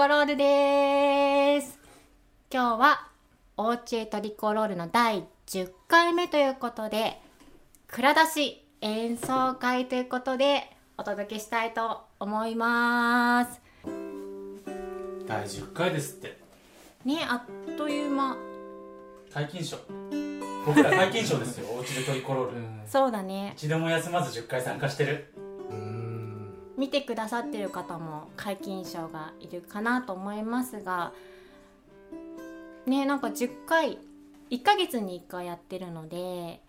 コロールです。今日はおうちへトリコロールの第10回目ということで蔵出し演奏会ということでお届けしたいと思います。第10回ですって。ねあっという間。皆勤賞。僕ら皆勤賞ですよ。おうちでトリコロール。そうだね。一度も休まず10回参加してる見てくださってる方も皆勤賞がいるかなと思いますがねなんか10回1ヶ月に1回やってるので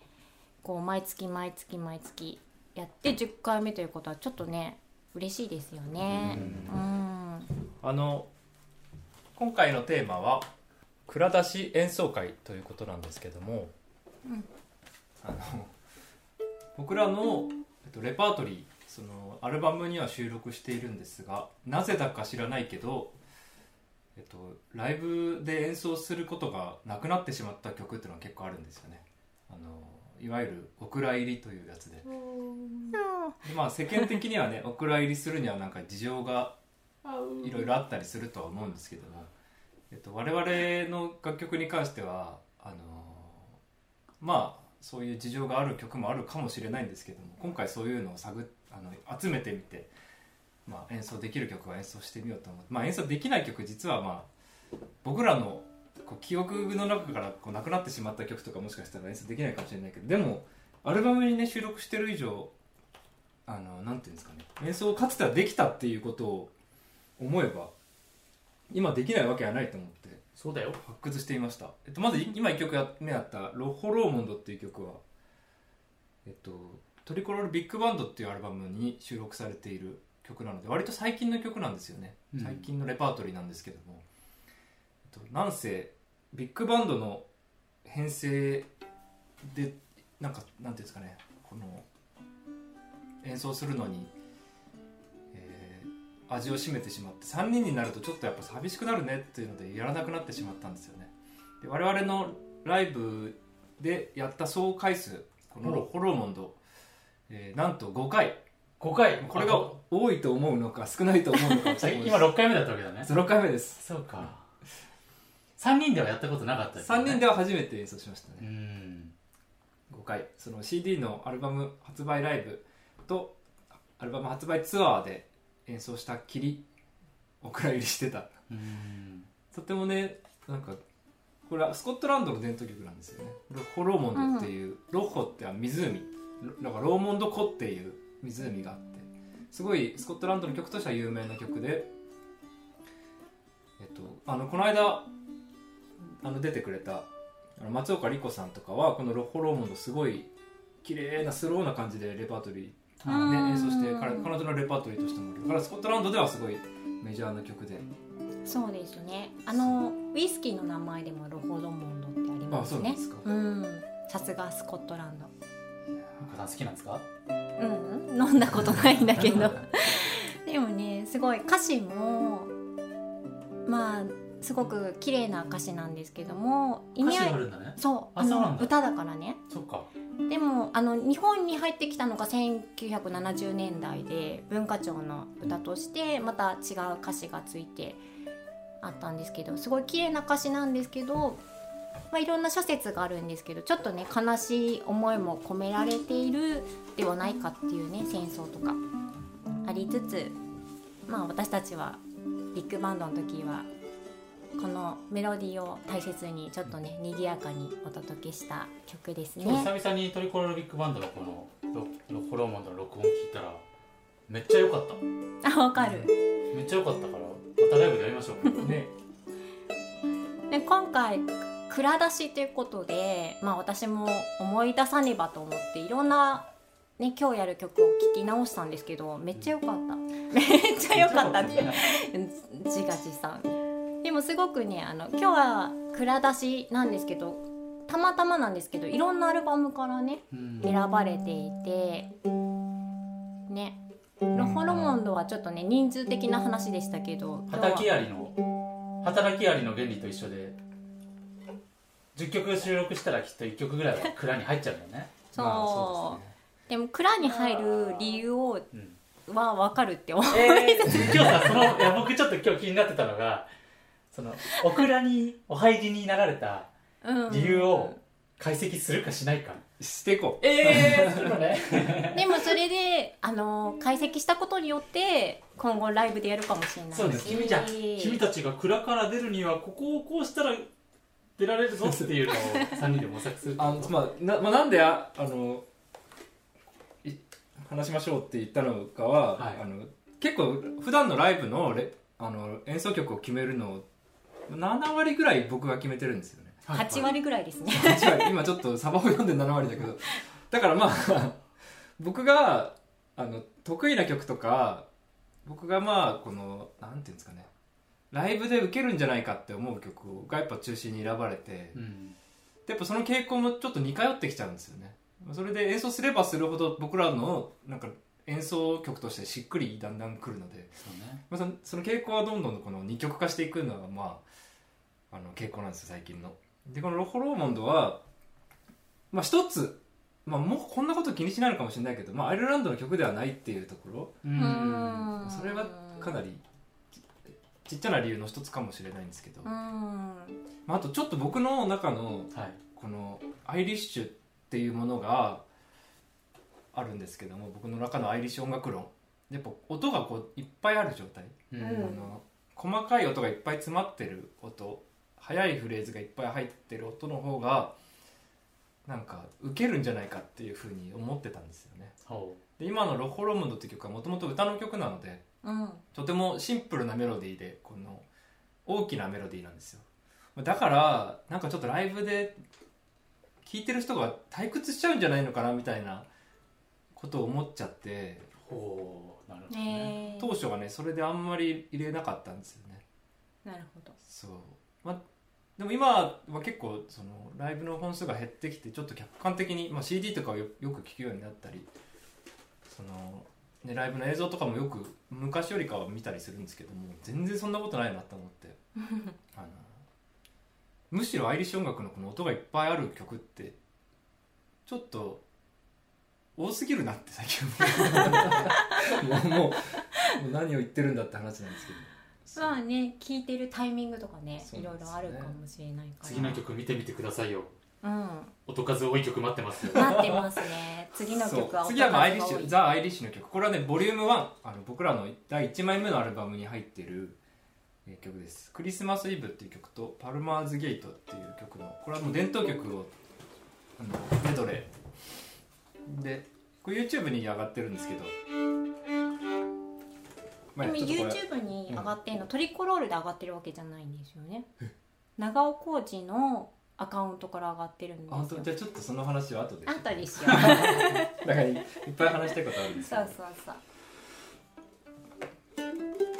こう毎月毎月毎月やって10回目ということはちょっとね嬉しいですよね。うん。あの今回のテーマは「蔵出し演奏会」ということなんですけども、あの僕らの、えっと、レパートリーそのアルバムには収録しているんですがなぜだか知らないけど、えっと、ライブで演奏することがなくなってしまった曲っていうのは結構あるんですよね。あのいわゆる「お蔵入り」というやつで。で、まあ、世間的にはね お蔵入りするにはなんか事情がいろいろあったりするとは思うんですけども、えっと、我々の楽曲に関してはあのまあそういう事情がある曲もあるかもしれないんですけども今回そういうのを探っあの集めてみて、まあ、演奏できる曲は演奏してみようと思って、まあ、演奏できない曲実はまあ僕らのこう記憶の中からこうなくなってしまった曲とかもしかしたら演奏できないかもしれないけどでもアルバムにね収録してる以上あのなんていうんですかね。演奏をかつてはできたっていうことを思えば今できないわけはないと思ってそうだよ。発掘してみました、えっと、まずい今1曲や目やった「ロホローモンド」っていう曲はえっとトリコロールビッグバンドっていうアルバムに収録されている曲なので割と最近の曲なんですよね、うん。最近のレパートリーなんですけども、えっと、なんせビッグバンドの編成でなんかなんていうんですかね。この演奏するのに、えー味を占めてしまって3人になるとちょっとやっぱ寂しくなるねっていうのでやらなくなってしまったんですよね。で我々のライブでやった総回数このお。ホローモンド、えーなんと5回。5回。これが多いと思うのか少ないと思うのかあ今6回目だったわけだね。6回目です。そうか。3人ではやったことなかったですよ3ね人では初めて演奏しましたうねん。5回。その CD のアルバム発売ライブとアルバム発売ツアーで演奏したきりお蔵入りしてた。うん。とてもねなんかこれはスコットランドの伝統曲なんですよね。ロホローモンドっていう、ロッホっては湖ロだからローモンド湖っていう湖があってすごいスコットランドの曲としては有名な曲でえっとあのこの間あの出てくれた松岡莉子さんとかはこのロッホローモンドすごい綺麗なスローな感じでレパートリーうん。ね、演奏して彼彼女のレパートリーとしてもだからスコットランドではすごいメジャーな曲で。そうですね。あのウイスキーの名前でもロホロモンドってありまあそすねうなんですか、うん。さすがスコットランド岡さん好きなんですか？うん飲んだことないんだけど。でもねすごい歌詞もまあすごく綺麗な歌詞なんですけども意味合いがあるんだね。そうあの歌だからね。そっか。でもあの日本に入ってきたのが1970年代で文化庁の歌としてまた違う歌詞がついてあったんですけどすごい綺麗な歌詞なんですけど、まあ、いろんな諸説があるんですけどちょっとね悲しい思いも込められているではないかっていうね戦争とか。ありつつまあ私たちはビッグバンドの時はこのメロディーを大切にちょっとね賑やかにお届けした曲ですね。久々にトリコロールビッグバンドのこのロロホローモンドの録音聞いたらめっちゃ良かった。あわかる。めっちゃ良かったからまたライブでやりましょう。ね。で今回蔵出しということで、まあ、私も思い出さねばと思っていろんな、ね、今日やる曲を聴き直したんですけどめっちゃ良かった。めっちゃ良かった。ね自画自賛。でもすごくねあの今日は蔵出しなんですけどたまたまなんですけどいろんなアルバムからねうん。選ばれていてね。ロホロモンドはちょっとね人数的な話でしたけど働きアリの働きアリの原理と一緒で10曲収録したらきっと1曲ぐらいは蔵に入っちゃうんだよね。そう,、まあそうですね。でも蔵に入る理由をうん。は分かるって思う。えー、今日さそのいや僕ちょっと今日気になってたのがそのオクラにお入りになられたうん。理由を解析するかしないか、していこう。ええー、でもそれであの解析したことによって今後ライブでやるかもしれないし。そうです。君じゃん君たちが蔵から出るにはここをこうしたら出られるぞっていうのを3人で模索するあのまあなまあ、なんでああのい話しましょうって言ったのかは、はい。あの結構普段のライブのレあの演奏曲を決めるのを7割ぐらい僕が決めてるんですよね。はい。はい8割ぐらいですね。8割。今ちょっとサバを読んで7割だけど。だからまあ僕があの得意な曲とか僕がまあこのなんていうんですかねライブで受けるんじゃないかって思う曲がやっぱ中心に選ばれて、うん。やっぱその傾向もちょっと似通ってきちゃうんですよね。それで演奏すればするほど僕らのなんか演奏曲としてしっくりだんだんくるので、そうね。まあ、そのその傾向はどんどんこの二極化していくのがまああの傾向なんですよ最近の。でこのロホローモンドはまあ一つまあもうこんなこと気にしないのかもしれないけど、まあ、アイルランドの曲ではないっていうところ。ううん。それはかなりちちっちゃな理由の一つかもしれないんですけど、うん。まあ、あとちょっと僕の中のはい。このアイリッシュっていうものがあるんですけども僕の中のアイリッシュ音楽論。やっぱ音がこういっぱいある状態、ううん。あの細かい音がいっぱい詰まってる音。速いフレーズがいっぱい入ってる音の方がなんか受けるんじゃないかっていうふうに思ってたんですよで今の「ロホロムンド」っていう曲はもともと歌の曲なのでうん。とてもシンプルなメロディーでこの大きなメロディーなんですよ。だからなんかちょっとライブで聴いてる人が退屈しちゃうんじゃないのかなみたいなことを思っちゃってほうなるほどね。ね当初はねそれであんまり入れなかったんですよね。なるほど。そう。まあでも今は結構そのライブの本数が減ってきてちょっと客観的に、まあ、CD とかをよよく聴くようになったりその、ね、ライブの映像とかもよく昔よりかは見たりするんですけども全然そんなことないなと思って。あのむしろアイリッシュ音楽のこの音がいっぱいある曲ってちょっと多すぎるなって 最近思う。もうもうもう何を言ってるんだって話なんですけど。そうまあね聞いてるタイミングとかね。いろいろあるかもしれないから。次の曲見てみてくださいようん。音数多い曲待ってますよ。待ってますね。次の曲はそう。次はまあアイリッシュザ・アイリッシュの曲。これはねボリューム1あの僕らの第1枚目のアルバムに入ってるえー曲です「クリスマスイブ」っていう曲と「パルマーズ・ゲート」っていう曲のこれはもう伝統曲をあのメドレー。でこれ YouTube に上がってるんですけど、まあでもちょっとこれ YouTube に上がってんの、トリコロールで上がってるわけじゃないんですよね。長尾浩二のアカウントから上がってるんですあよ本当じゃあちょっとその話は後であとにしよ。う だからいっぱい話したいことあるんですけど。そうそうそう「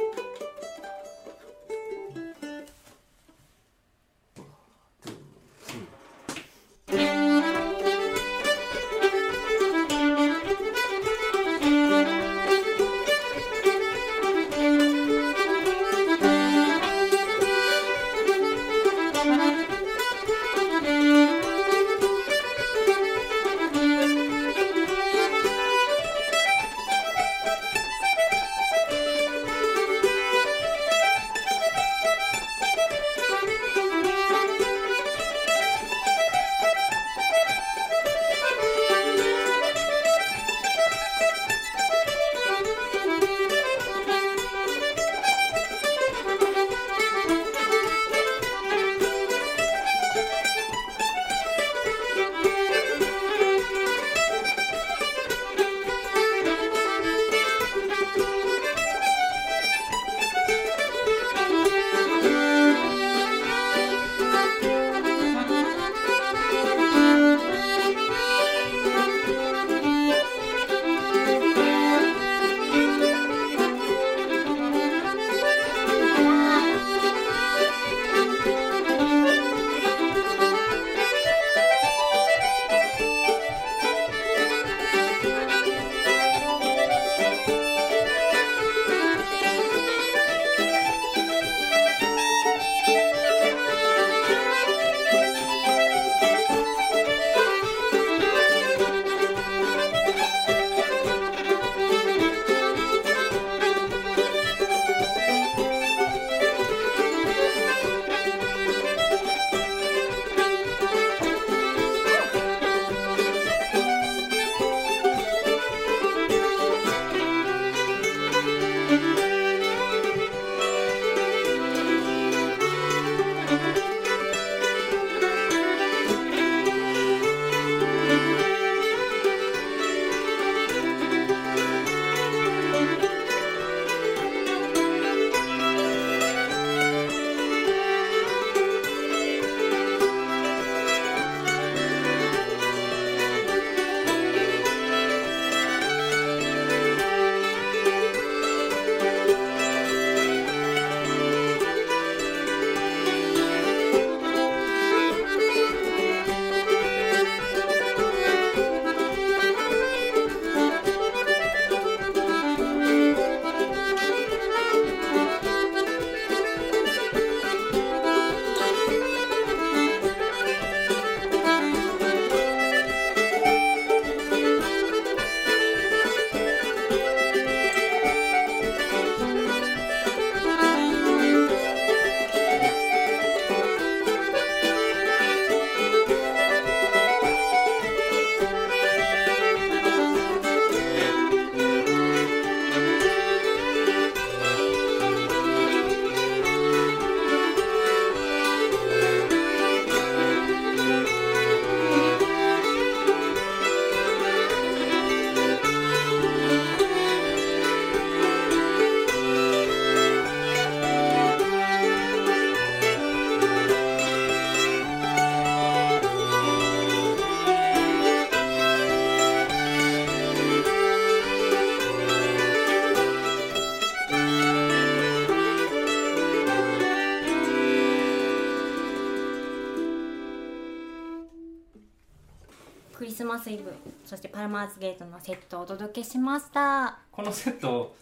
マスイブそしてパルマーズゲートのセットをお届けしました。このセット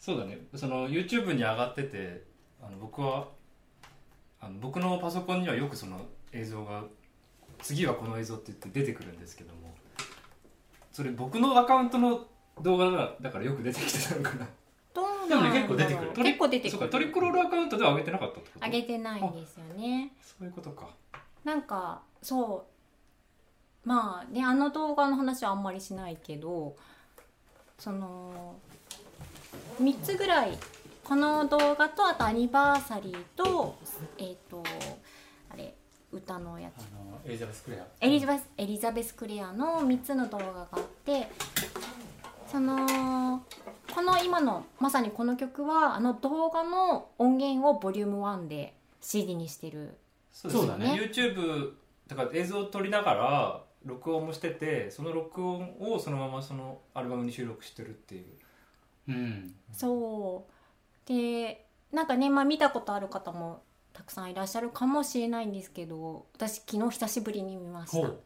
そうだね。その YouTube に上がっててあの僕はあの僕のパソコンにはよくその映像が次はこの映像って言って出てくるんですけどもそれ僕のアカウントの動画がだからよく出てきてたのかな。どうでもね結構出てくる。結構出てくる。かトリクロールアカウントでは上げてなかったってこと？上げてないんですよね。そういうことか。なんかそうまあねあの動画の話はあんまりしないけどその3つぐらいこの動画とあとアニバーサリーとえっ、とあれ歌のやつ。エリザベス・クレア。エリザベスエリザベス・クレアの3つの動画があってそのこの今のまさにこの曲はあの動画の音源をボリューム1で CD にしてるそそうだね。YouTube だから映像を撮りながら録音もしててその録音をそのままそのアルバムに収録してるっていう。うん。そう。でなんかねまあ見たことある方もたくさんいらっしゃるかもしれないんですけど私昨日久しぶりに見ました。ほう。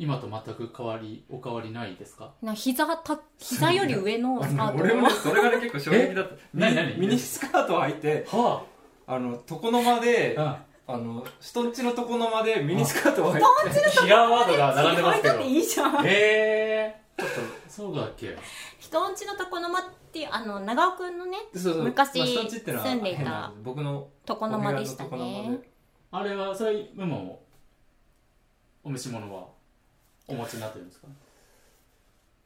今と全く変わりお変わりないですか？な膝た膝より上の スカート。俺もねそれがね結構衝撃だった。何何ミニスカートを履いてはあ。の床の間であ、あの人んちの床の間でミニスカートを履いてキラーワードが並んでますけどいいじゃんへえちょっとそうだっけ。人んちの床の間っていうあの長尾くんのねそうそう。昔まあ住んでいた僕の床の間でしたね。であれはそれでもお召し物はお持ちになってるんですか？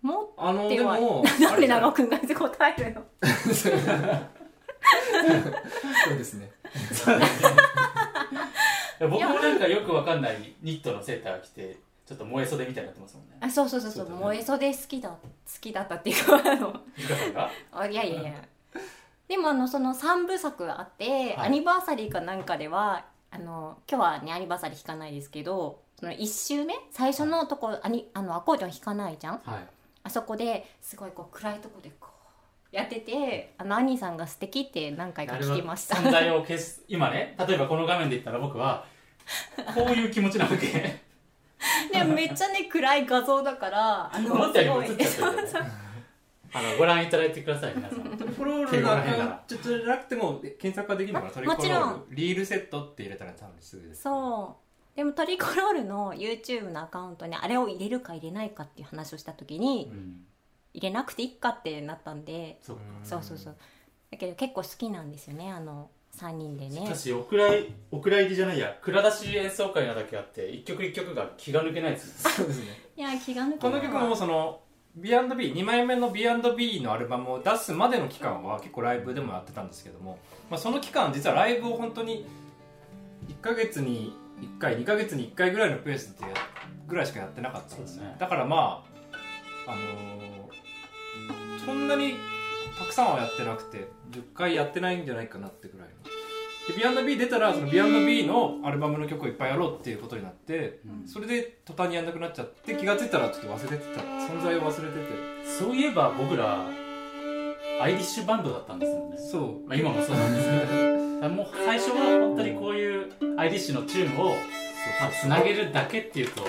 持っあのでも なんで長尾くくんが答えるの？そうですね。い や 僕もなんかよくわかんないニットのセーター着てちょっと燃え袖みたいになってますもんね。あそうそうそうそう燃え袖好きだ好きだったっていうかあのゆかさんがあいやいやいや。でもあのその3部作あって、はい。アニバーサリーかなんかではあの今日はねアニバーサリー弾かないですけどその1周目？最初のとこアニあのアコーディオン弾かないじゃん？はい。あそこですごいこう暗いとこでこうやっててあのアニーさんが素敵って何回か聞きました。存在を消す今ね例えばこの画面で言ったら僕はこういう気持ちなわけ。でもめっちゃね暗い画像だからあの思ったよりも映っちゃすごいってるよね。あのご覧いただいてください皆さん。トリコロールのアカウントじゃなくても検索ができるのかなトリコロもちろールリールセットって入れたら多分すぐですそう。でもトリコロールの YouTube のアカウントにあれを入れるか入れないかっていう話をした時にうん入れなくていいかってなったんで。そうか。そうそうそう。だけど結構好きなんですよねあの3人でね。しかしお蔵いお蔵入りじゃないや。蔵出し演奏会なだけあって一曲一曲が気が抜けないですそうですね。いや気が抜けこない。の曲もその B&B2 枚目の B&B のアルバムを出すまでの期間は結構ライブでもやってたんですけども、まあ、その期間実はライブを本当に1ヶ月に1回2ヶ月に1回ぐらいのペースでやぐらいしかやってなかったんですよそうですね。だからまああのーそんなにたくさんはやってなくて10回やってないんじゃないかなってぐらいの。で B&B 出たらその B&B のアルバムの曲をいっぱいやろうっていうことになってうん。それで途端にやんなくなっちゃって気がついたらちょっと忘れてた。存在を忘れてて。そういえば僕らアイリッシュバンドだったんですもんね、そう。まあ、今もそうなんですけど。もう最初は本当にこういうアイリッシュのチューンをまあつなげるだけっていうと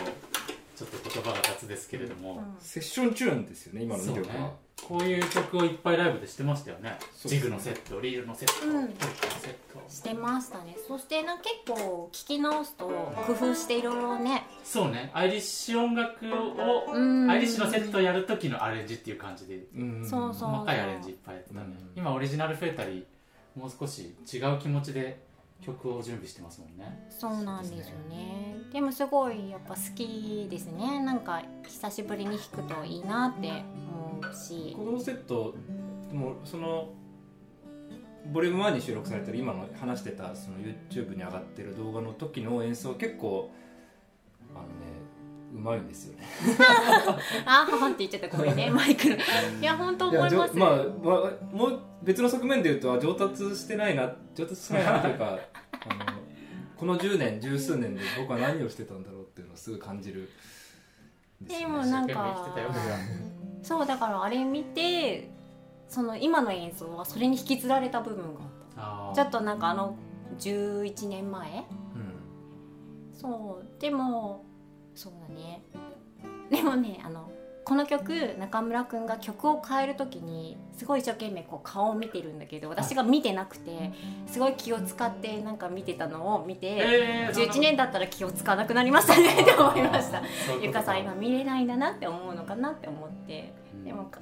ちょっと言葉が雑ですけれども、うん。セッションチューンですよね今のそうね。2曲は、こういう曲をいっぱいライブでしてましたよね。ジグのセットリールのセット、うん。トルコのセット。してましたね。そしてなんか結構聞き直すと工夫していろいろね。そうね。アイリッシュ音楽を、うん。アイリッシュのセットをやる時のアレンジっていう感じでうん。そうそう細かいアレンジいっぱいやってたね、うん。今オリジナル増えたりもう少し違う気持ちで曲を準備してますもんね。そうなんですよね。でもすごいやっぱ好きですね。なんか久しぶりに弾くといいなって思うし。このセットもそのボリューム1に収録されてる今の話してたその YouTube に上がってる動画の時の演奏結構あのねうまいんですよね。あははって言っちゃった。ごめんね。マイクの。いや本当思いますまあ、まあ、もう別の側面で言うとあ上達してないな上達してないなというか あのこの10年十数年で僕は何をしてたんだろうっていうのをすぐ感じる。んでねでもなんかそうだからあれ見てその今の演奏はそれに引きずられた部分があー。ちょっとなんかあの11年前。うん。そうでもそうだね。でもねあのこの曲中村くんが曲を変える時にすごい一生懸命こう顔を見てるんだけど私が見てなくてすごい気を使ってなんか見てたのを見て、えー11年だったら気を使わなくなりましたね。って思いました。ゆかさん今見れないんだなって思うのかなって思って。うん。でもか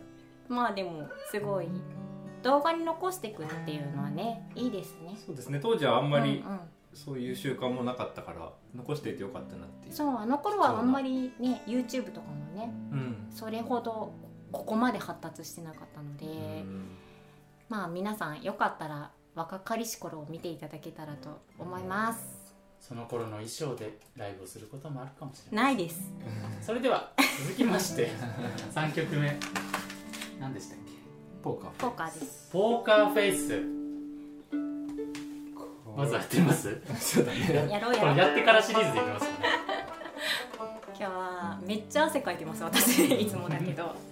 まあでもすごい動画に残していくっていうのはねいいですね。そうですね。当時はあんまりうんうんそういう習慣もなかったから残していてよかったなっていう。そうあの頃はあんまりね YouTube とかもねうん。それほどここまで発達してなかったので、うん。まあ皆さんよかったら若かりし頃を見ていただけたらと思います。その頃の衣装でライブをすることもあるかもしれないないです。それでは続きまして3曲目。何でしたっけ？ポーカーポーカーです。ポーカーフェイスまずはやってみます？そうだね。やろうこれやろう。やってからシリーズでいきますよね。今日はめっちゃ汗かいてます私。いつもだけど「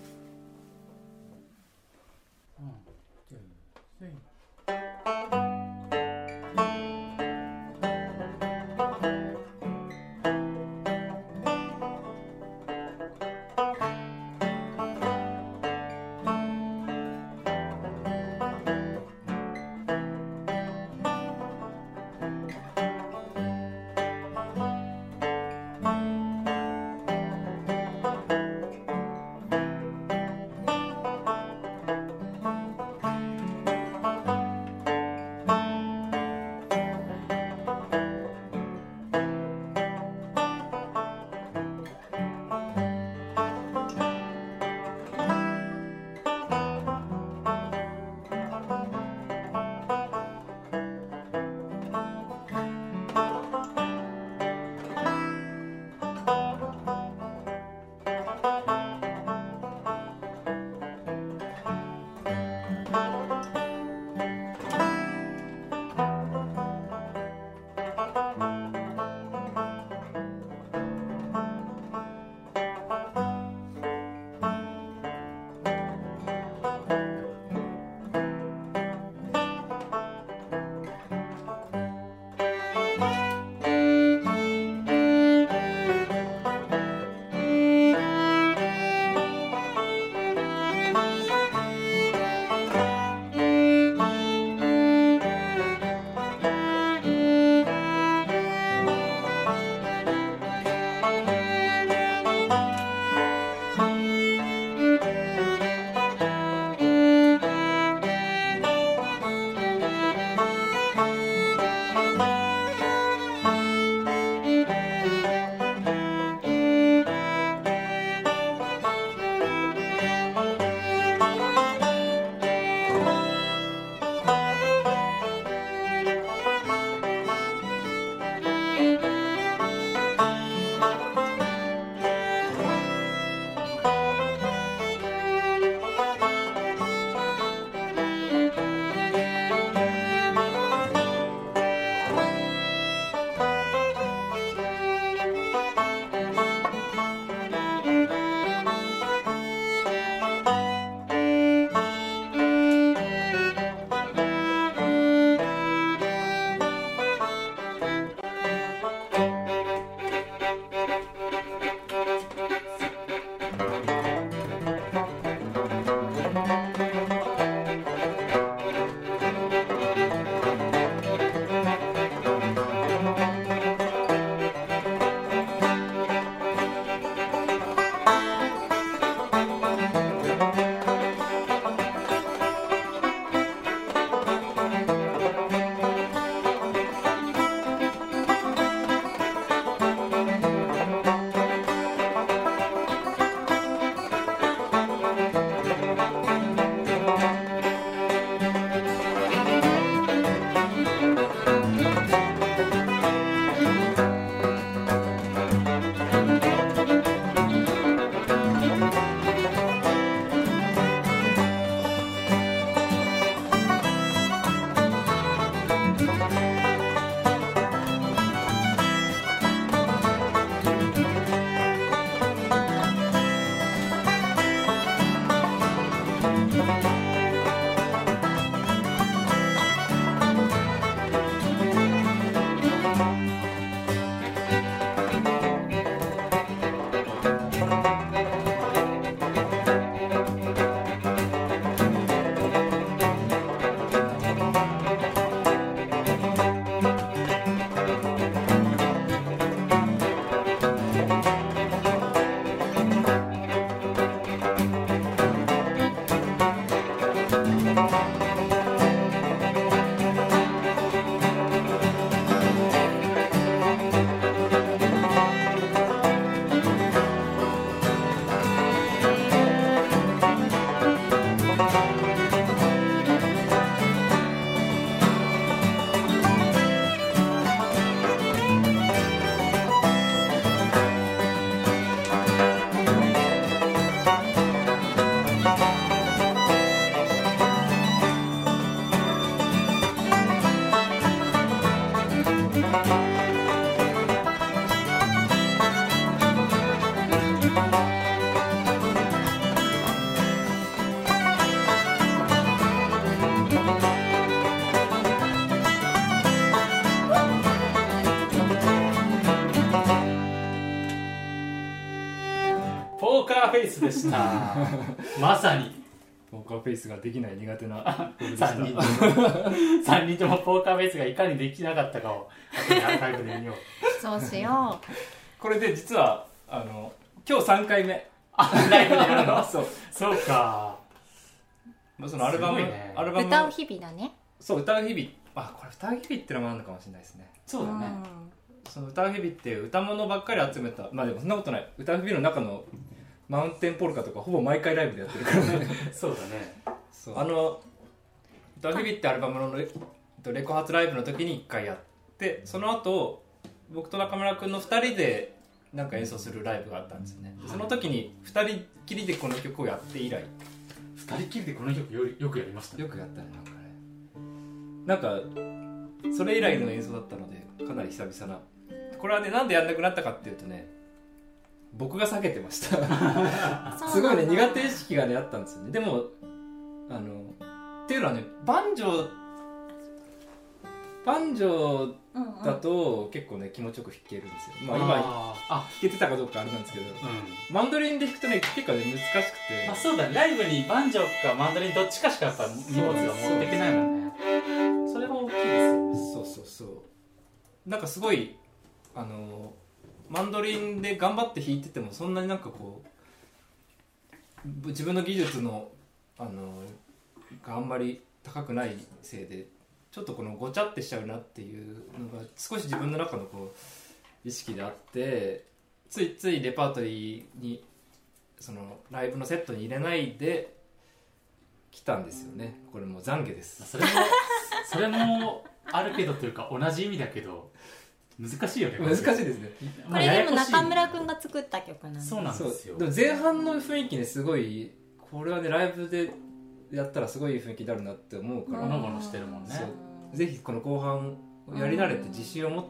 スでした。まさに。ポーカーフェイスができない苦手な ボールでした。3人とも。三人ともポーカーフェイスがいかにできなかったかをアーカイブで見よう。そうしよこれで実はあの今日3回目。あライブでやるの？そう。そうか。まあそのアルバム、ね。うアルバム歌う日々だね。そう歌う日々。あこれ歌う日々ってのもあるのかもしれないですね。そうだね、その歌う日々って歌物ばっかり集めた。まあでもそんなことない。歌う日々の中のマウンテンポルカとかほぼ毎回ライブでやってるからね。そうだね。あの歌う日々ってアルバムのレレコ発ライブの時に1回やってその後僕と中村君の2人でなんか演奏するライブがあったんですよね。その時に2人きりでこの曲をやって以来。二人きりでこの曲よよくやりましたね。よくやったねなんかねなんかそれ以来の演奏だったのでかなり久々なこれはねなんでやんなくなったかっていうとね僕が避けてました。すごいね苦手意識がねあったんですよね。でもあのっていうのはねバンジョーバンジョうんうんーだと結構ね気持ちよく弾けるんですよ。まあ今弾あー。あけてたかどうかあれなんですけどうん。マンドリンで弾くとね結構ね難しくて。あそうだね。ライブにバンジョーかマンドリンどっちかしかやっぱ荷物が持っていけないもんね。それも大きいですよね。そうそうそう。なんかすごいあのマンドリンで頑張って弾いててもそんなになんかこう自分の技術のあのがあんまり高くないせいでちょっとこのごちゃってしちゃうなっていうのが少し自分の中のこう意識であってついついレパートリーにそのライブのセットに入れないで来たんですよね。これも懺悔です。それもそれもあるけどというか同じ意味だけど難しいよね難しいですね。これでも中村くんが作った曲なんですそうなんですよ。でも前半の雰囲気ねすごいこれはねライブでやったらすごい雰囲気になるなって思うから、ほのぼのしてるもんね。ぜひこの後半やり慣れて自信を持っ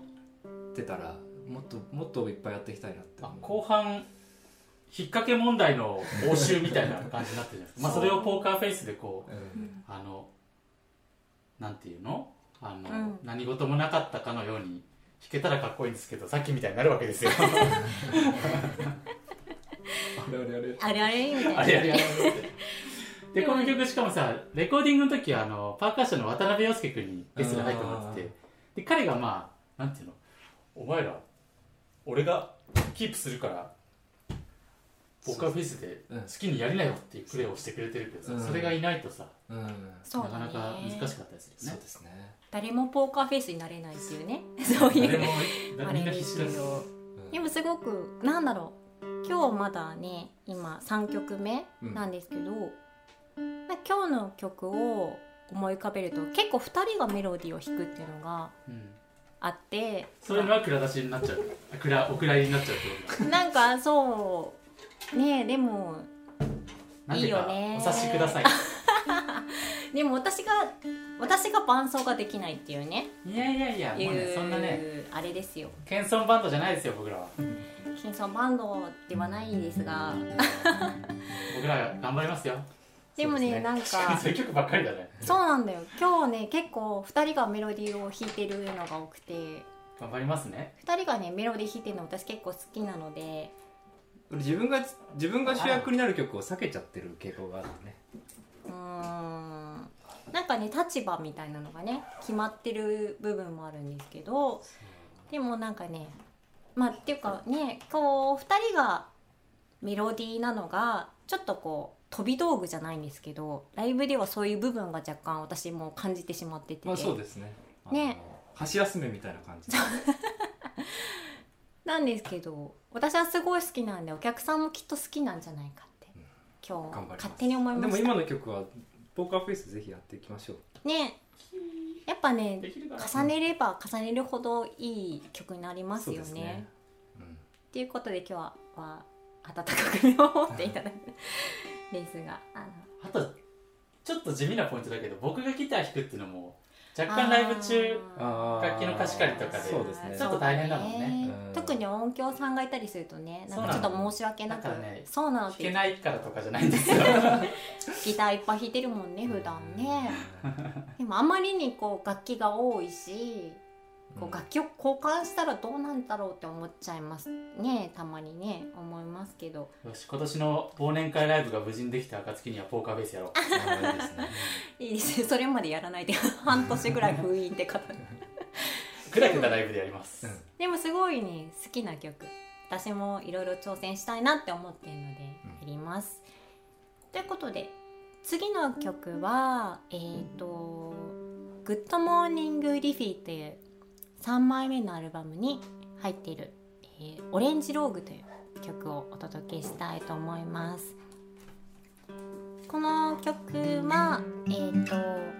てたらもっともっといっぱいやっていきたいなって後半引っ掛け問題の応酬みたいな感じになってるじゃないですか。まあそれをポーカーフェイスでこううん。あのなんていうの？あの、うん。何事もなかったかのように弾けたらかっこいいんですけどさっきみたいになるわけですよ。あれあれあれ。あれあれみたいな。あれやれやれでこの曲しかもさレコーディングの時あのパーカッションの渡辺陽介君にゲストで入ってもらっててで彼がまあなんていうのお前ら俺がキープするからポーカーフェイスでうん。好きにやりなよっていうプレーをしてくれてるけどさ、うん。それがいないとさうんなかなか難しかったですそうよね。ですね誰もポーカーフェイスになれないっていうね。そういう。あれですけどどでもすごくなんだろう。今日まだね今3曲目なんですけど、まあ今日の曲を思い浮かべると結構2人がメロディーを弾くっていうのがうん。あって。そういうのは蔵出しになっちゃう。お蔵入りになっちゃうってこと。だなんかそう。ねえでもいいよね。お察しください でも私が私が伴奏ができないっていうね。いやいやいやもうねそんなねあれですよ。謙遜バンドじゃないですよ僕らは。金ソンバンドではないんですが。僕ら頑張りますよ。でもねね。なんか。そういう曲ばっかりだね。そうなんだよ。今日ね結構2人がメロディーを弾いてるのが多くて。頑張りますね。2人がねメロディー弾いてるの私結構好きなので。俺自分が自分が主役になる曲を避けちゃってる傾向があるねかね立場みたいなのがね決まってる部分もあるんですけどでもなんかねまあっていうかねこう2人がメロディーなのがちょっとこう飛び道具じゃないんですけどライブではそういう部分が若干私も感じてしまってて、まあそうですね。ね。箸休めみたいな感じ。なんですけど私はすごい好きなんでお客さんもきっと好きなんじゃないかって、うん。今日勝手に思いまでもした今の曲はポーカーフェイスぜひやっていきましょう。ね。やっぱね重ねれば重ねるほどいい曲になりますよね。そうですね。うん。っていうことで今日はは温かく見守っていただくですがあの。あとちょっと地味なポイントだけど僕がギター弾くっていうのも若干ライブ中楽器の貸し借りとかでそうですね。ちょっと大変だもんね。うん。特に音響さんがいたりするとねなんかちょっと申し訳なく。そうなのだからねそうなのって。弾けないからとかじゃないんですよ。ギターいっぱい弾いてるもんね普段ね。でもあまりにこう楽器が多いしこう楽器を交換したらどうなんだろうって思っちゃいます。ねたまにね思いますけど。よし今年の忘年会ライブが無事にできた暁にはポーカーベースやろう。いいですね。いいですね。それまでやらないで半年ぐらい封印って方。砕けたライブでやります、うん。でもすごいね好きな曲。私もいろいろ挑戦したいなって思ってるのでやります、ということで次の曲はえっ、と「グッドモーニング・リフィー」という3枚目のアルバムに入っている「えーオレンジ・ローグ」という曲をお届けしたいと思います。この曲はえっ、と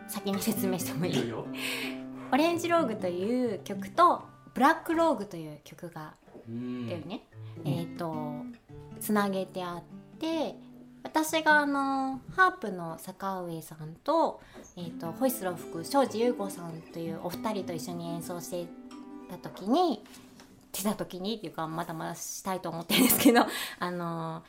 先に説明してもいい？オレンジローグという曲とブラックローグという曲がうんだよね、えっ、とつなげてあって私があのハープの坂上さんと,、えー、とホイスルを吹く庄司優吾さんというお二人と一緒に演奏してた時にしてた時にっていうかまだまだしたいと思ってるんですけど あの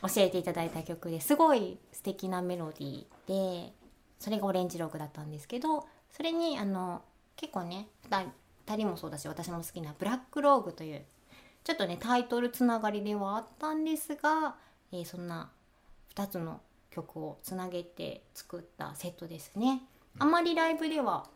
教えていただいた曲ですごい素敵なメロディーでそれがオレンジログだったんですけどそれにあの結構ね2人2人もそうだし私も好きな「ブラックローグ」というちょっとねタイトルつながりではあったんですが、えーそんな2つの曲をつなげて作ったセットですね。あまりライブでは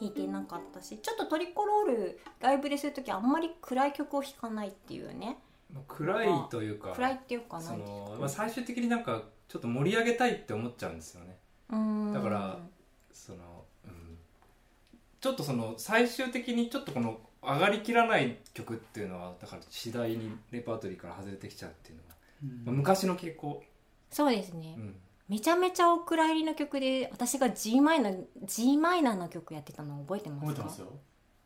弾いてなかったしちょっとトリコロールライブでする時あんまり暗い曲を弾かないっていうね。まあ暗いというか暗いっていうかその、まあ、最終的になんかちょっと盛り上げたいって思っちゃうんですよね。だからその、うん、ちょっとその最終的にちょっとこの上がりきらない曲っていうのはだから次第にレパートリーから外れてきちゃうっていうのは、まあ昔の傾向、そうですね、うん、めちゃめちゃお蔵入りの曲で私が G マイナー G マイナーの曲やってたの覚えてますか？覚えてますよ。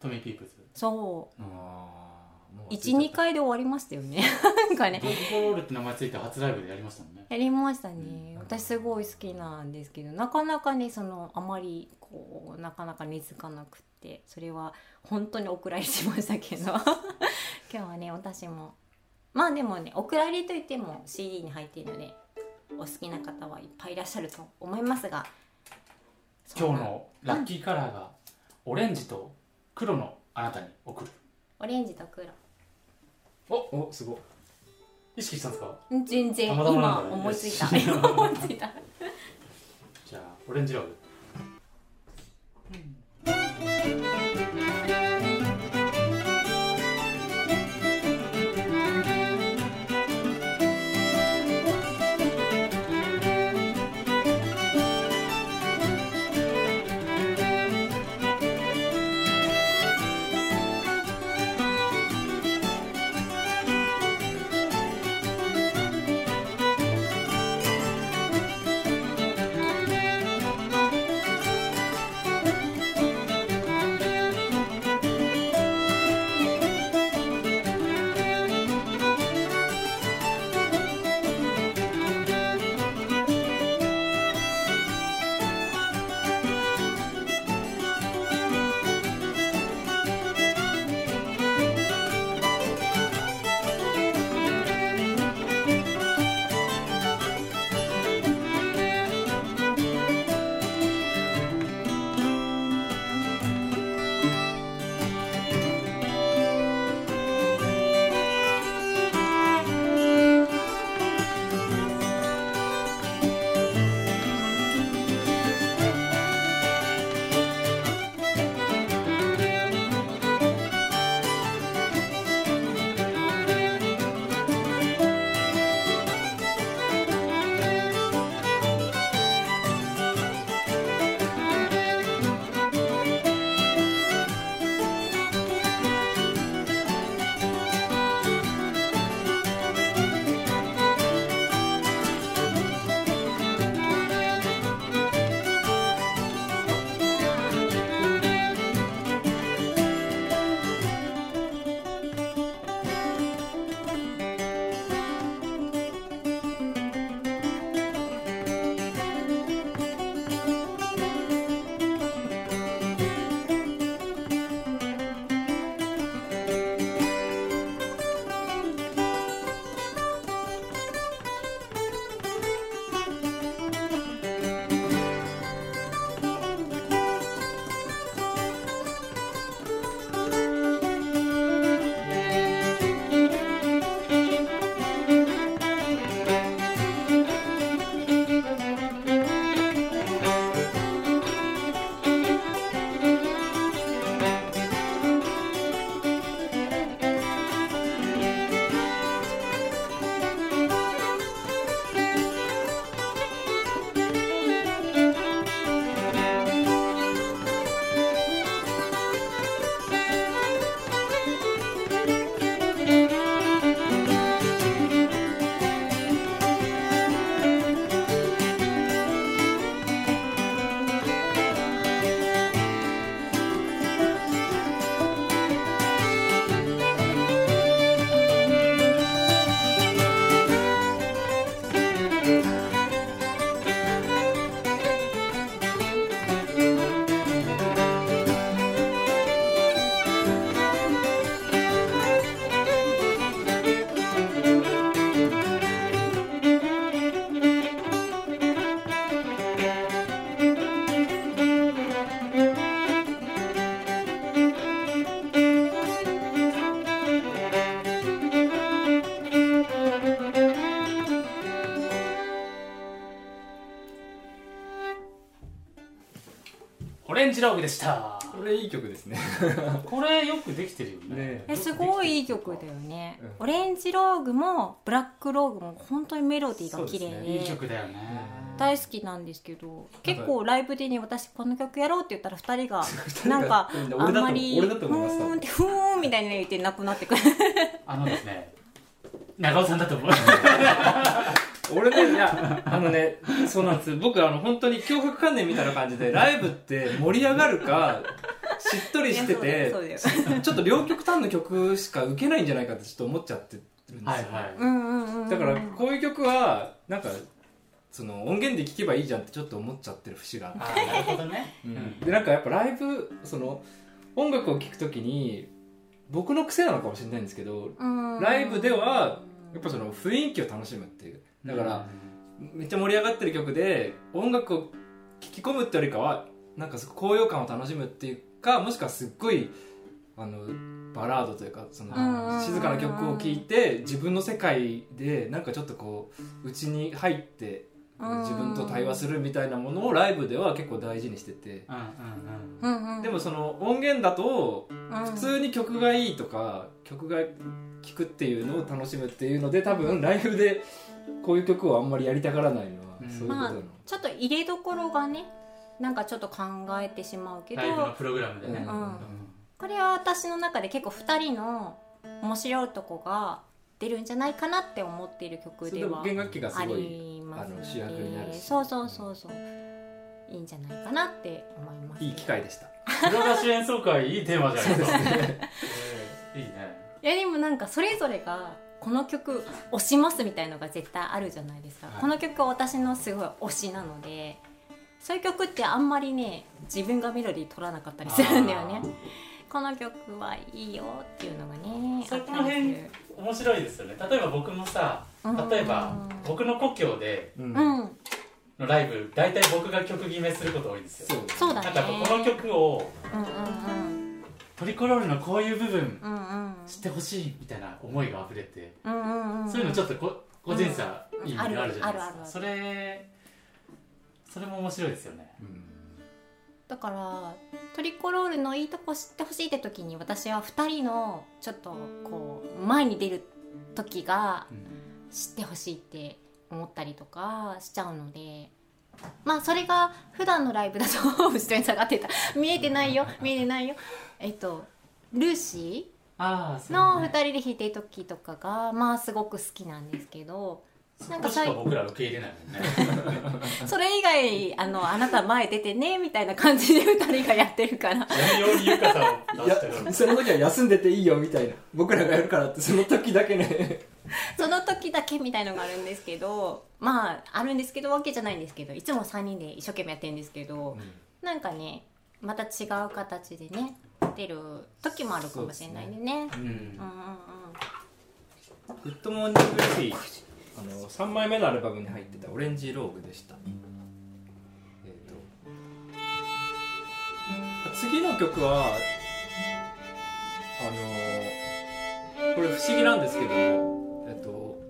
トミー・ピープスそう。ああもう忘れちゃ12った。回で終わりましたよね。なんかね。ドッグロールって名前ついて初ライブでやりましたもんね。やりましたね。うん。私すごい好きなんですけどなかなかねそのあまりこうなかなか根付かなくってそれは本当にお蔵入りしましたけど。今日はね私も。まあでもねお蔵入りといっても CD に入っているのでお好きな方はいっぱいいらっしゃると思いますが今日のラッキーカラーがオレンジと黒のあなたに送る。オレンジと黒。おすごい。意識したんですか？うん全然。たまたまなん今思いついた。思いついた。じゃあオレンジロール「ローグでした。これいい曲ですね。これよくできてるよね。ねえ。すごいいい曲だよね、うん。オレンジローグもブラックローグも本当にメロディーが綺麗で。そうですいい曲だよね。大好きなんですけど結構ライブでね私この曲やろうって言ったら2人が なんかあんまりふーんってふーんみたいに言ってなくなってくる。あのですね長尾さんだと思う 俺ねいやあのねそうなんです。僕あの本当に脅迫観念みたいな感じでライブって盛り上がるかしっとりしててちょっと両極端の曲しか受けないんじゃないかってちょっと思っちゃってるんですよ、はいはい。うんうんうんうん。だからこういう曲はなんかその音源で聴けばいいじゃんってちょっと思っちゃってる節があって。なるほどね、うん。でなんかやっぱライブその音楽を聴くときに僕の癖なのかもしれないんですけどうん。ライブではやっぱその雰囲気を楽しむっていうだから、めっちゃ盛り上がってる曲で音楽を聴き込むってよりかはなんかすごい高揚感を楽しむっていうかもしくはすっごいあのバラードというかそのうん静かな曲を聴いて自分の世界でなんかちょっとこう内に入ってうん自分と対話するみたいなものをライブでは結構大事にしてて。でもその音源だとうん。普通に曲がいいとか曲が聴くっていうのを楽しむっていうので多分ライブでこういう曲をあんまりやりたがらないのはうん。そういうことなの、ちょっと入れどころがねなんかちょっと考えてしまうけどライブのプログラムでね、うん。これは私の中で結構2人の面白いとこが出るんじゃないかなって思っている曲では弦楽器がすありますあの主役になるし。そうそうそうそう。いいんじゃないかなって思います、いい機会でした。プロ出し演奏会いいテーマじゃないですか。いいね。いやでもなんかそれぞれがこの曲推しますみたいのが絶対あるじゃないですか、はい。この曲は私のすごい推しなのでそういう曲ってあんまりね自分がメロディー取らなかったりするんだよね。この曲はいいよっていうのがねそこの辺面白いですよね。例えば僕もさうん。例えば僕の故郷でうん。うん。のライブ大体僕が曲決めすること多いんですよ。そうそうだね。なんかこの曲をうんうんトリコロールのこういう部分うんうん。うん知ってほしいみたいな思いが溢れて、うんうんうん。そういうのちょっとこ個人差うん。いいのあるじゃないですか、あるあるあるそれそれも面白いですよね。うん。だからトリコロールのいいとこ知ってほしいって時に私は2人のちょっとこう前に出る時が知ってほしいって思ったりとかしちゃうのでまあそれが普段のライブだと 後ろに下がってた。見えてないよ。見えてないよ。えっとルーシーの2うね。人で弾いてる時とかがまあすごく好きなんですけどそこしか僕ら受け入れないもんね。それ以外あのあなた前出てねみたいな感じで2人がやってるから。何用にゆかさんをい出してるやその時は休んでていいよみたいな。僕らがやるからってその時だけね。その時だけみたいのがあるんですけどまああるんですけどわけじゃないんですけどいつも3人で一生懸命やってるんですけど、なんかねまた違う形でね出る時もあるかもしれないんでね。うんうんうん。うんグッドモーニングレあの3枚目のアルバムに入ってたオレンジローグでした。えっ、と。次の曲はあのこれ不思議なんですけどえっと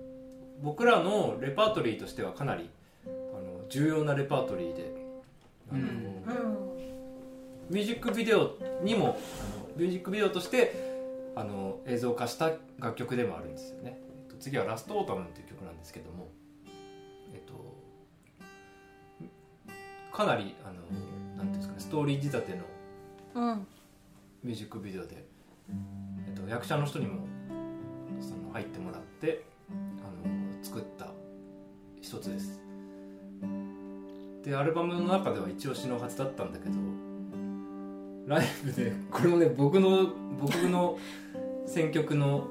僕らのレパートリーとしてはかなりあの重要なレパートリーであの、うんミュージックビデオにもあのミュージックビデオとしてあの映像化した楽曲でもあるんですよね、次は「ラストオータム」という曲なんですけどもえっとかなりあのなんていうんですかねストーリー仕立てのうん。ミュージックビデオで、えっと、役者の人にもその入ってもらってあの作った一つです。でアルバムの中では一押しのはずだったんだけどライブでこれもね僕の僕の選曲の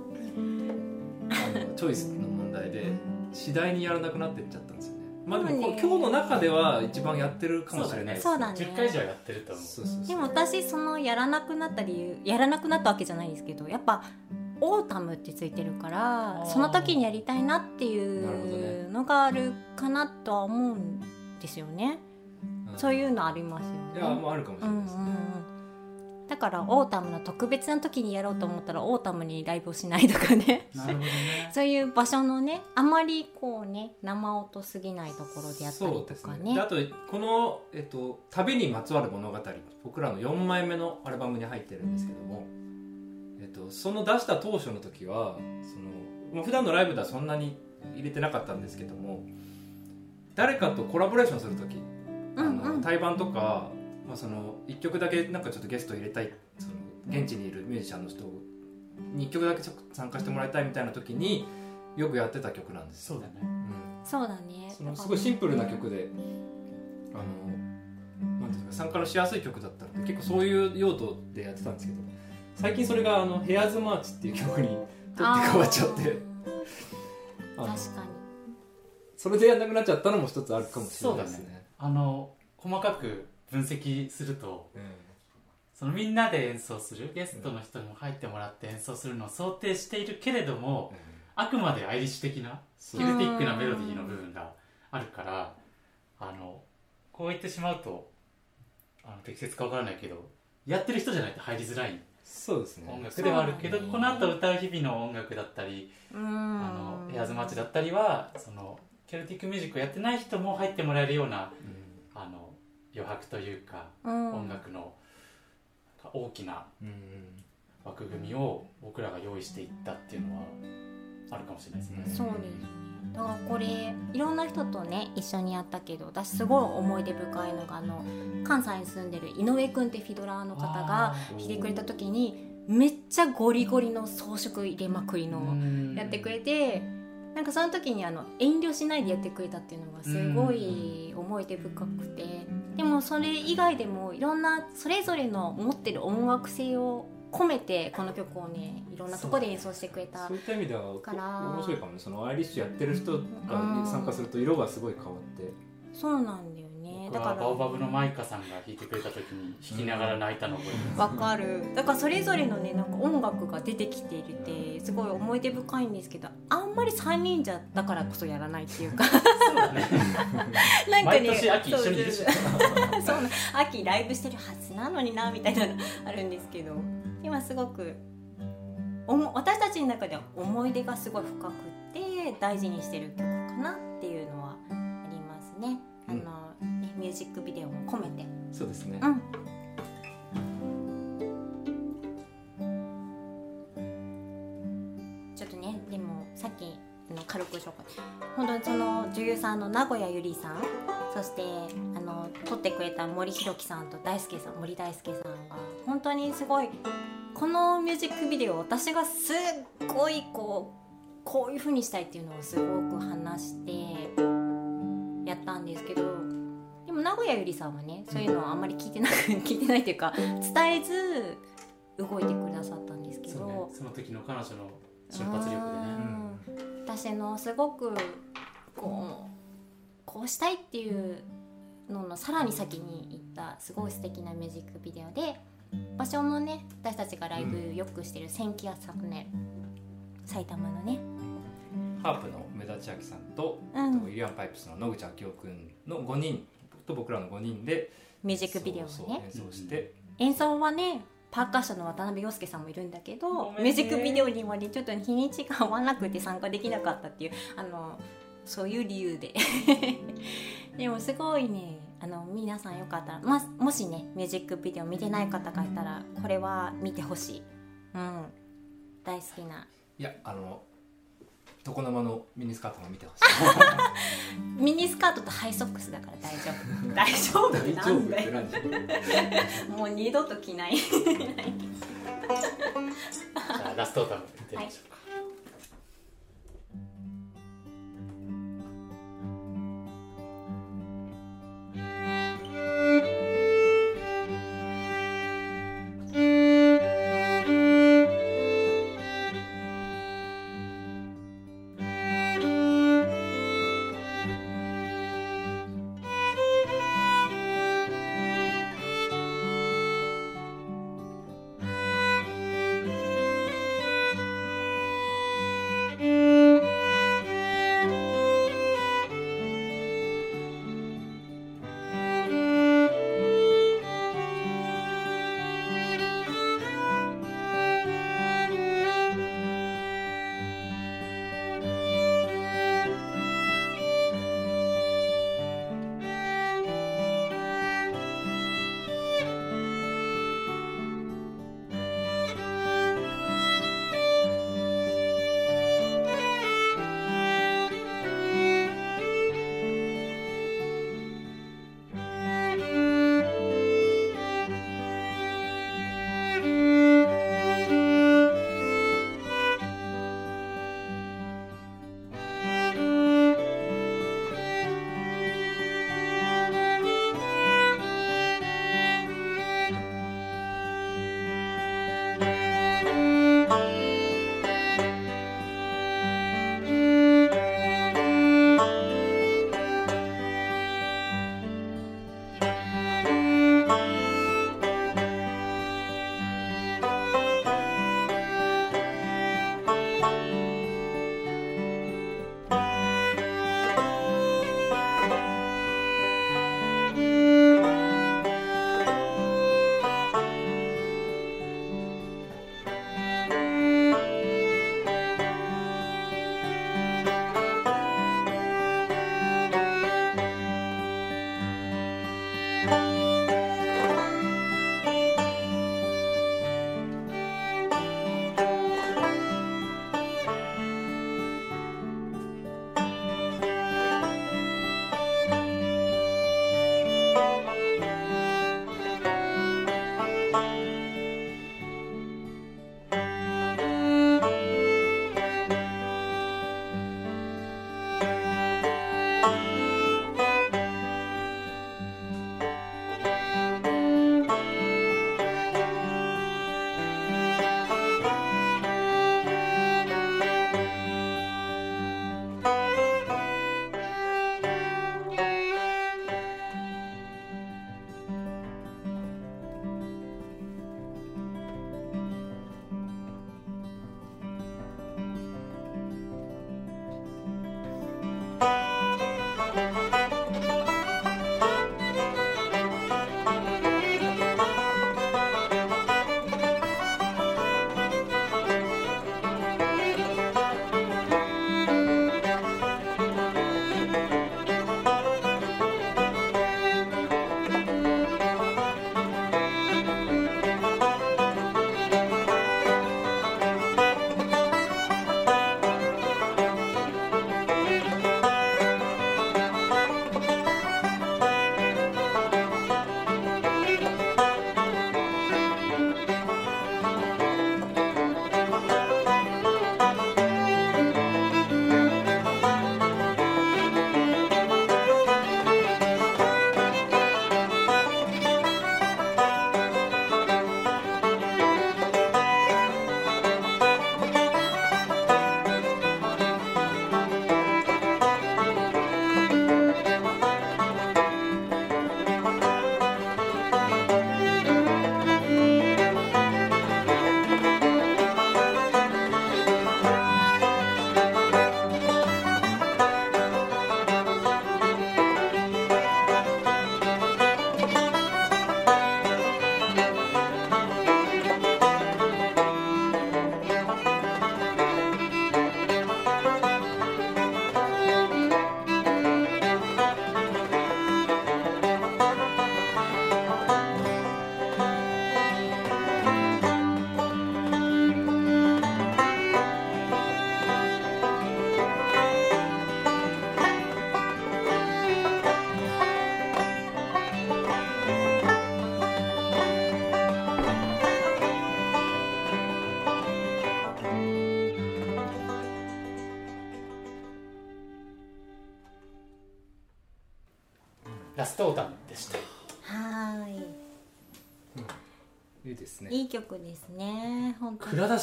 チョイスの問題で次第にやらなくなってっちゃったんですよね。まあでも今日の中では一番やってるかもしれないです。そうだね。10回以上やってると思う。でも私そのやらなくなった理由やらなくなったわけじゃないですけどやっぱオータムってついてるからその時にやりたいなっていうのがあるかなとは思うんですよね。うん。そういうのありますよね。いやもうあるかもしれうんうんないですね、うんだからオータムの特別な時にやろうと思ったらオータムにライブをしないとかね。なるほどね。そういう場所のねあまりこうね生音すぎないところでやったりとかね。ね。であとこの、えっと「旅にまつわる物語」僕らの4枚目のアルバムに入ってるんですけども、えっと、その出した当初の時はその、まあ、普段のライブではそんなに入れてなかったんですけども誰かとコラボレーションする時、あうんうん。の対バンとか、まあ、その1曲だけなんかちょっとゲスト入れたいその現地にいるミュージシャンの人に1曲だけ参加してもらいたいみたいな時によくやってた曲なんですよ。そうだね。うん。そうだね。そのすごいシンプルな曲で、あのなんていうか参加のしやすい曲だったので結構そういう用途でやってたんですけど最近それがあの「ヘアーズマーチ」っていう曲に取って変わっちゃって。確かに。それでやんなくなっちゃったのも一つあるかもしれないですね。あの細かく分析するとうん。そのみんなで演奏するゲストの人にも入ってもらって演奏するのを想定しているけれどもあくまでアイリッシュ的なそう。ケルティックなメロディーの部分があるからあのこう言ってしまうとあの適切かわからないけどやってる人じゃないと入りづらいそうですね。音楽ではあるけど、ねこの後歌う日々の音楽だったり、うん。あのエアーズマッチだったりはそのケルティックミュージックをやってない人も入ってもらえるような余白というか、うん。音楽のなんか大きな枠組みを僕らが用意していったっていうのはあるかもしれないですね。そうです。ねだからこれいろんな人とね一緒にやったけど私すごい思い出深いのがあの関西に住んでる井上くんってフィドラーの方があ弾いてくれた時にめっちゃゴリゴリの装飾入れまくりーのうん。やってくれてなんかその時にあの遠慮しないでやってくれたっていうのがすごい思い出深くてでもそれ以外でもいろんなそれぞれの持ってる音楽性を込めてこの曲をねいろんなとこで演奏してくれたそういった意味ではから。面白いかもね。そのアイリッシュやってる人が参加すると色がすごい変わって。そうなんだよね僕だか。らはバオバブのマイカさんが弾いてくれた時に弾きながら泣いたのを覚え。わかる。だからそれぞれのねなんか音楽が出てきているってすごい思い出深いんですけどあんまり3人じゃだからこそやらないっていうか。そうだね。なんかね毎年秋一緒にいるし。そう。そう。な秋ライブしてるはずなのになみたいなのあるんですけど。今すごくおも私たちの中では思い出がすごい深くて大事にしてる曲かなっていうのはありますね。あのねミュージックビデオも込めて。そうですね。うん。ちょっとねでもさっきあの軽く紹介。本当にその女優さんの名古屋ゆりさん。そしてあの撮ってくれた森弘樹さんと大輔さん森大輔さんが本当にすごいこのミュージックビデオ私がすっごいこうこういう風にしたいっていうのをすごく話してやったんですけどでも名古屋ゆりさんはねそういうのをあんまり聞いてなく 聞いてないっていうか伝えず動いてくださったんですけど、ね。その時の彼女の瞬発力でね。うん。私のすごくこうこうしたいっていうののさらに先に行ったすごい素敵なミュージックビデオで場所もね私たちがライブよくしてる千木屋さんね埼玉のね。ハープの梅田千秋さんと、うん。ウィリアム・パイプスの野口昭夫君の5人と僕らの5人でミュージックビデオをね。演奏して、演奏はねパーカッションの渡辺陽介さんもいるんだけど、ミュージックビデオにもねちょっと日にちが合わなくて参加できなかったっていうあのそういう理由で。でもすごいねあの皆さんよかったら、ま、もしねミュージックビデオ見てない方がいたらこれは見てほしい、うん、大好きな。いやあの床の間のミニスカートも見てほしいミニスカートとハイソックスだから大丈夫。大丈夫ってなんだもう二度と着ない。じゃあラストオータム行ってみましょうか。ス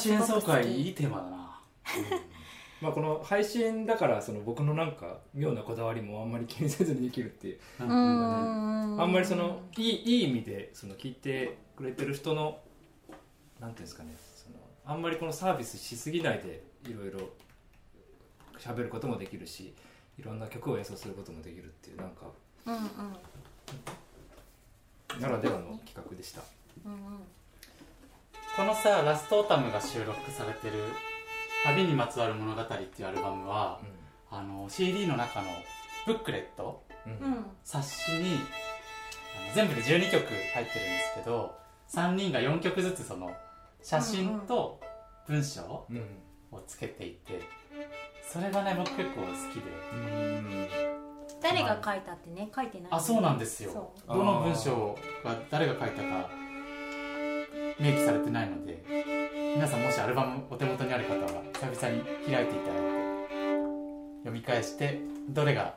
本当に蔵出し演奏すごく好会き。いいテーマだなまあこの配信だからその僕のなんか妙なこだわりもあんまり気にせずにできるっていう。ううんん。あんまりそのいいいい意味でその聞いてくれてる人のなんていうんですかね。そのあんまりこのサービスしすぎないでいろいろ喋ることもできるしいろんな曲を演奏することもできるっていうなんかうんうん。ならではの企画でした。うんうんこのさラストオータムが収録されてる「旅にまつわる物語」っていうアルバムはあの CD の中のブックレットうん。うん。冊子に全部で12曲入ってるんですけど3人が4曲ずつその写真と文章うん。をつけていてそれがね僕結構好きで。うん。誰が書いたってね書いてない。あそうなんですよ。そどの文章が誰が書いたか明記されてないので皆さんもしアルバムお手元にある方は久々に開いていただいて読み返してどれが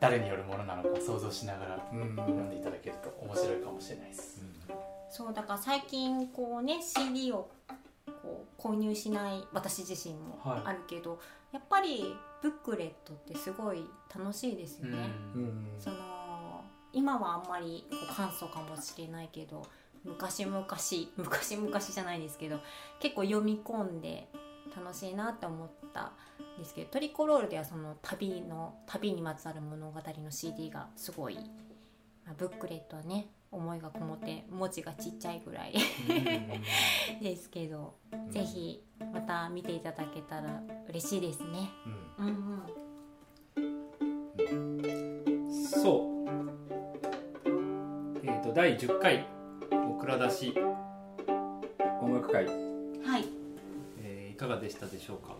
誰によるものなのか想像しながらうん。読んでいただけると面白いかもしれないです。そうだから最近こうね CD をこう購入しない私自身もはい。あるけど、やっぱりブックレットってすごい楽しいですよね、うん。その今はあんまりこう簡素かもしれないけど昔々昔々じゃないですけど結構読み込んで楽しいなって思ったんですけどトリコロールではその旅の旅にまつわる物語の CD がすごい、まあブックレットはね思いがこもって文字がちっちゃいぐらいですけど、ぜひまた見ていただけたら嬉しいですね。うん。うんそう。えっ、と第10回オクラ出し。音楽会、はい。えーいかがでしたでしょうか？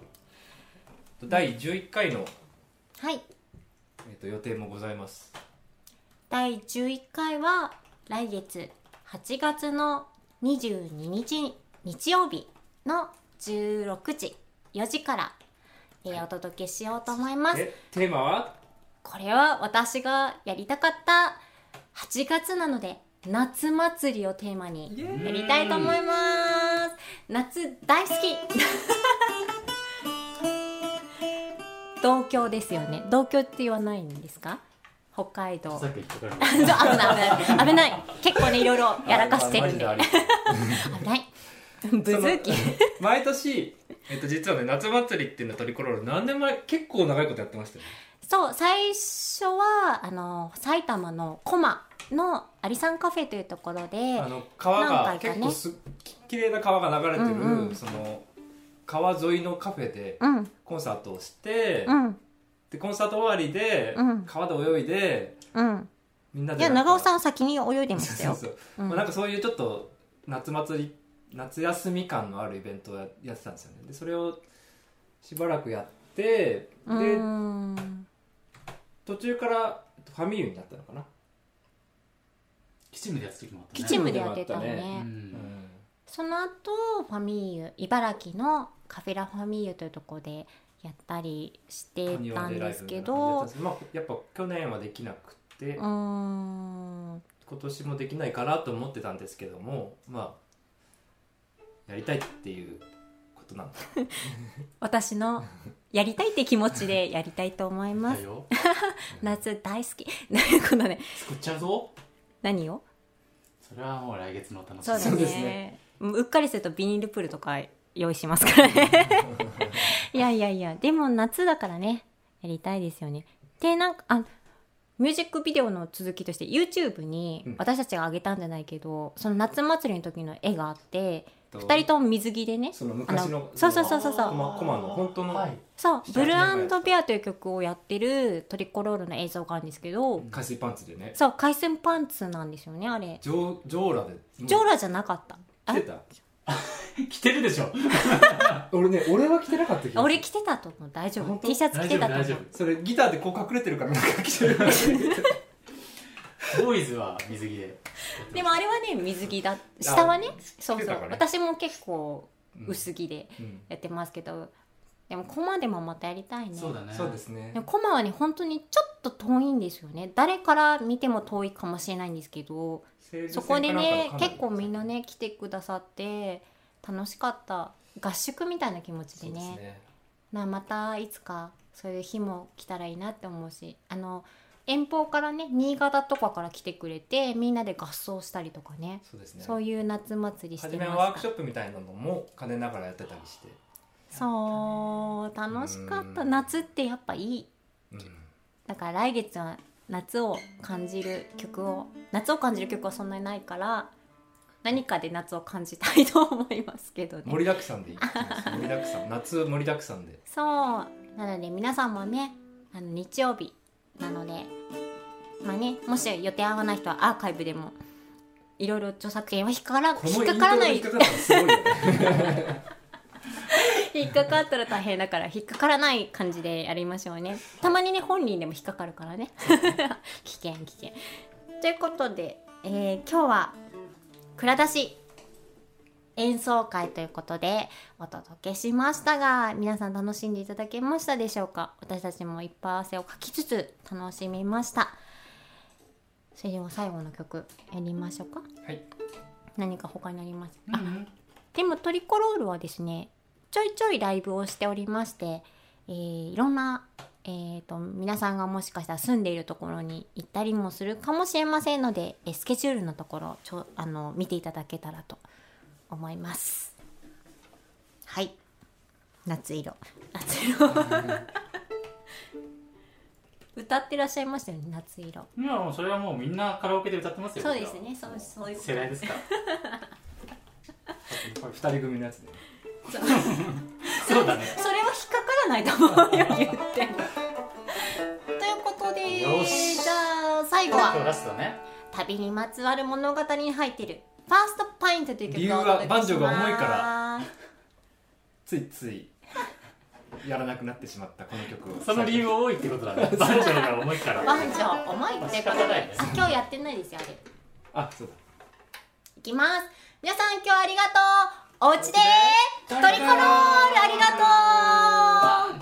第11回の、はい。えー、と予定もございます。第11回は来月8月の22日日曜日の16時4時から、えーお届けしようと思います。えテーマは？これは私がやりたかった8月なので夏祭りをテーマにやりたいと思います。夏大好き。同郷ですよね。同郷って言わないんですか？北海道。危ない危ない。危ない。結構ねいろいろやらかしてるんで。危ない。ブズーキ。毎年、えっと、実はね夏祭りっていうのトリコロール何年前結構長いことやってましたよね。そう最初はあの埼玉の駒のアリサンカフェというところであの川何がね。結構すき綺麗な川が流れてる、うんうん。その川沿いのカフェでうん。コンサートをして、うん。でコンサート終わりで、うん。川で泳いでうん。みんないでや長尾さんん先に泳いでましたよ。そうそう、う。ん。まあ、なんかそういうちょっと夏祭り夏休み感のあるイベントをややってたんですよね。でそれをしばらくやってうでん。途中からファミユになったのかな、吉ムでやつ時もあったね。吉ムでやってたね。その後ファミーユ茨城のカフェラファミーユというところでやったりしてたんですけど。うまあ、やっぱ去年はできなくて、今年もできないかなと思ってたんですけどもまあやりたいっていうことなんだ。私のやりたいって気持ちでやりたいと思います。夏大好き。このね作っちゃうぞ何を？それはもう来月のお楽しみ。そうですね。ね。うっかりするとビニールプールとか用意しますから。ね いやいやいやでも夏だからねやりたいですよね。でなんかあミュージックビデオの続きとして YouTube にうん。私たちが上げたんじゃないけど、その夏祭りの時の絵があってと2人とも水着でね。その昔のそうそうそうそうそう。コマコマの本当のはい。そう「七ブルーベア」という曲をやってるトリコロールの映像があるんですけど、海水パンツでね。そう海鮮パンツなんですよねあれ。ジョージョーラで。ジョーラじゃなかった。あ？着てた。着てるでしょ。俺ね俺は着てなかった気がする。俺着てたと思う。大丈夫。本当？T シャツ着てたと思う。大丈夫それギターでこう隠れてるからなんか着てる。ボーイズは水着ででもあれはね水着だ下はねそうそう。私も結構薄着でうん。やってますけど、でもコマでもまたやりたいね。そうだね。そうですね。でもコマはね本当にちょっと遠いんですよね。誰から見ても遠いかもしれないんですけどそこでね結構みんなね来てくださって楽しかった。合宿みたいな気持ちでそうですね。ねなまたいつかそういう日も来たらいいなって思うしあの遠方からね新潟とかから来てくれてみんなで合奏したりとかね。そうですね。そういう夏祭りして初めましたはワークショップみたいなのも兼ねながらやってたりして、そう楽しかった。うん。夏ってやっぱいい。うん、だから来月は夏を感じる曲を夏を感じる曲はそんなにないから何かで夏を感じたいと思いますけどね。盛りだくさんでいきます盛りだくさん。夏盛りだくさんで。そう。なので皆さんもねあの日曜日なのでまあねもし予定合わない人はアーカイブでもいろいろ著作権は引っかから引っかからない。引っかかったら大変だから引っかからない感じでやりましょうね。たまにね本人でも引っかかるからね。危険危険。ということで、えー今日は蔵出し演奏会ということでお届けしましたが皆さん楽しんでいただけましたでしょうか？私たちもいっぱい汗をかきつつ楽しみました。それでは最後の曲やりましょうか。はい。何か他になります？うんうんでもトリコロールはですねちょいちょいライブをしておりまして、えーいろんな、えー、と皆さんがもしかしたら住んでいるところに行ったりもするかもしれませんので、えースケジュールのところちょあの見ていただけたらと思います。はい。夏色。夏色。歌ってらっしゃいましたよね夏色。いやもうそれはもうみんなカラオケで歌ってますよそうですねそうそういう世代ですから。これ二人組のやつで、ね、そうだね。それは引っかからないと思うよ言って。もということでよし。じゃあ最後は。ラストね。旅にまつわる物語に入っている「ファーストント」という理由は曲をお届けします。バンジョーが重いからついついやらなくなってしまったこの曲をその理由多いってことだね。バンジョーが重いから。バンジョー重いって仕方ないねあ今日やってないですよあれ。あそうだ。いきます。皆さん今日はありがとう。おうちでトリコロールありがとう